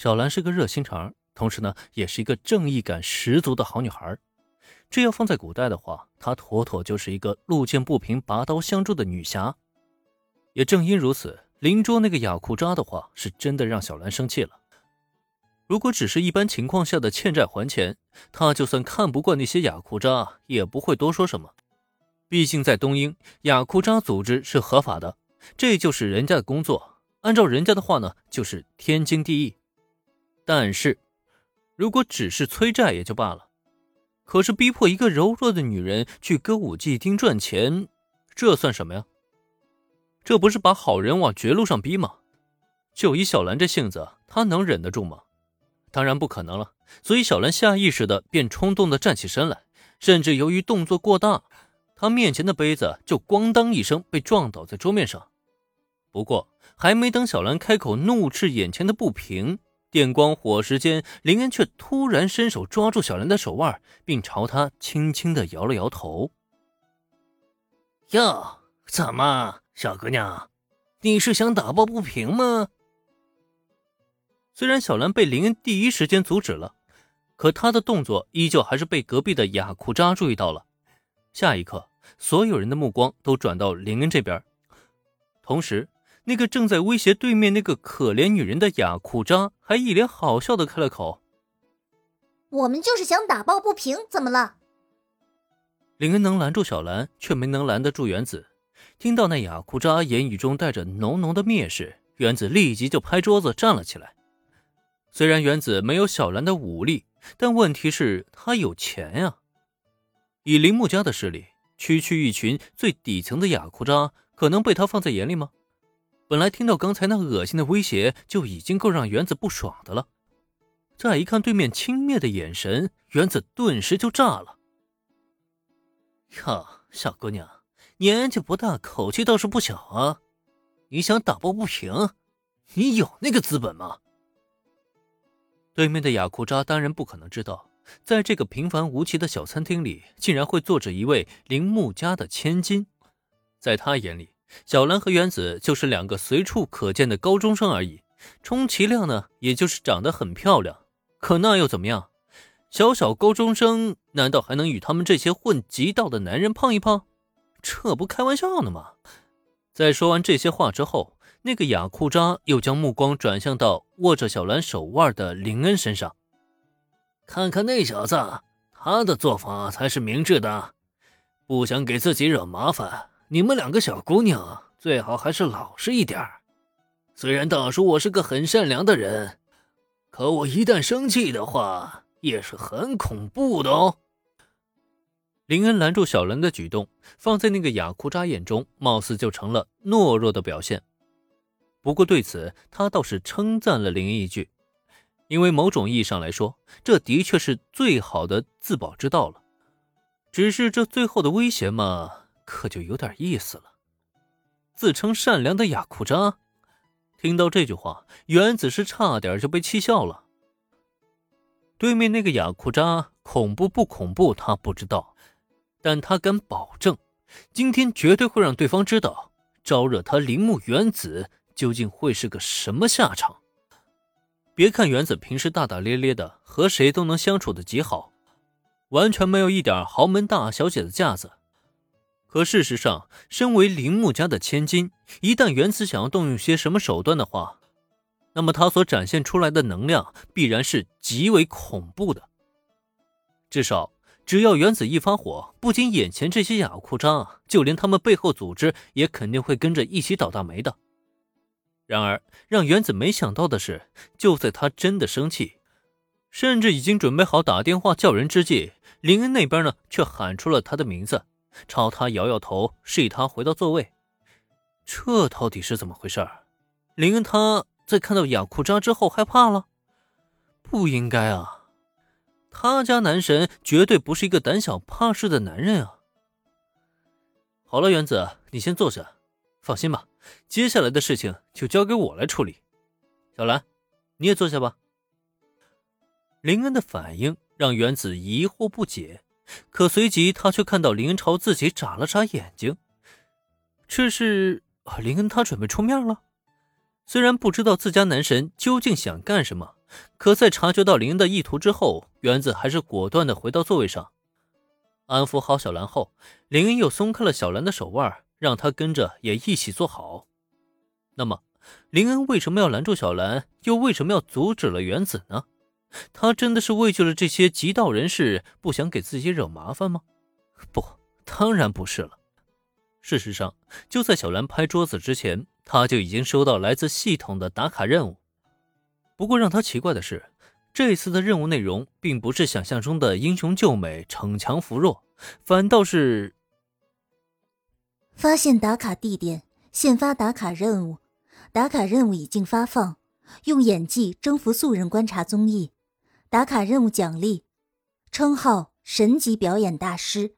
小兰是个热心肠，同时呢，也是一个正义感十足的好女孩。这要放在古代的话，她妥妥就是一个路见不平拔刀相助的女侠。也正因如此，邻桌那个雅库扎的话是真的让小兰生气了。如果只是一般情况下的欠债还钱，他就算看不惯那些雅库扎，也不会多说什么。毕竟在东英，雅库扎组织是合法的，这就是人家的工作。按照人家的话呢，就是天经地义。但是，如果只是催债也就罢了，可是逼迫一个柔弱的女人去歌舞伎町赚钱，这算什么呀？这不是把好人往绝路上逼吗？就以小兰这性子，她能忍得住吗？当然不可能了，所以小兰下意识的便冲动的站起身来，甚至由于动作过大，她面前的杯子就咣当一声被撞倒在桌面上。不过还没等小兰开口怒斥眼前的不平，电光火石间，林恩却突然伸手抓住小兰的手腕，并朝她轻轻的摇了摇头：“哟，怎么，小姑娘，你是想打抱不平吗？”虽然小兰被林恩第一时间阻止了，可她的动作依旧还是被隔壁的雅库扎注意到了。下一刻，所有人的目光都转到林恩这边，同时，那个正在威胁对面那个可怜女人的雅库扎还一脸好笑的开了口：“我们就是想打抱不平，怎么了？”林恩能拦住小兰，却没能拦得住原子。听到那雅库扎言语中带着浓浓的蔑视，原子立即就拍桌子站了起来。虽然原子没有小兰的武力，但问题是，他有钱呀。以铃木家的势力，区区一群最底层的雅库扎，可能被他放在眼里吗？本来听到刚才那恶心的威胁，就已经够让原子不爽的了。再一看对面轻蔑的眼神，原子顿时就炸了。哟，小姑娘，年纪不大，口气倒是不小啊！你想打抱不平？你有那个资本吗？对面的雅库扎当然不可能知道，在这个平凡无奇的小餐厅里，竟然会坐着一位铃木家的千金。在他眼里，小兰和原子就是两个随处可见的高中生而已，充其量呢，也就是长得很漂亮。可那又怎么样？小小高中生难道还能与他们这些混极道的男人碰一碰？这不开玩笑呢吗？在说完这些话之后。那个雅库扎又将目光转向到握着小兰手腕的林恩身上，看看那小子，他的做法才是明智的，不想给自己惹麻烦。你们两个小姑娘最好还是老实一点虽然大叔我是个很善良的人，可我一旦生气的话，也是很恐怖的哦。林恩拦住小兰的举动，放在那个雅库扎眼中，貌似就成了懦弱的表现。不过对此，他倒是称赞了林恩一句，因为某种意义上来说，这的确是最好的自保之道了。只是这最后的威胁嘛，可就有点意思了。自称善良的雅库扎，听到这句话，原子是差点就被气笑了。对面那个雅库扎恐怖不恐怖，他不知道，但他敢保证，今天绝对会让对方知道，招惹他铃木原子。究竟会是个什么下场？别看原子平时大大咧咧的，和谁都能相处的极好，完全没有一点豪门大小姐的架子。可事实上，身为铃木家的千金，一旦原子想要动用些什么手段的话，那么他所展现出来的能量必然是极为恐怖的。至少，只要原子一发火，不仅眼前这些雅库扎，就连他们背后组织也肯定会跟着一起倒大霉的。然而，让原子没想到的是，就在他真的生气，甚至已经准备好打电话叫人之际，林恩那边呢却喊出了他的名字，朝他摇摇头，示意他回到座位。这到底是怎么回事？林恩他在看到雅库扎之后害怕了？不应该啊，他家男神绝对不是一个胆小怕事的男人啊。好了，原子，你先坐下，放心吧。接下来的事情就交给我来处理，小兰，你也坐下吧。林恩的反应让原子疑惑不解，可随即他却看到林恩朝自己眨了眨眼睛，这是林恩他准备出面了。虽然不知道自家男神究竟想干什么，可在察觉到林恩的意图之后，原子还是果断的回到座位上，安抚好小兰后，林恩又松开了小兰的手腕，让她跟着也一起坐好。那么，林恩为什么要拦住小兰，又为什么要阻止了原子呢？他真的是畏惧了这些极道人士，不想给自己惹麻烦吗？不，当然不是了。事实上，就在小兰拍桌子之前，他就已经收到来自系统的打卡任务。不过让他奇怪的是，这次的任务内容并不是想象中的英雄救美、逞强扶弱，反倒是发现打卡地点，现发打卡任务。打卡任务已经发放，用演技征服素人观察综艺。打卡任务奖励：称号神级表演大师。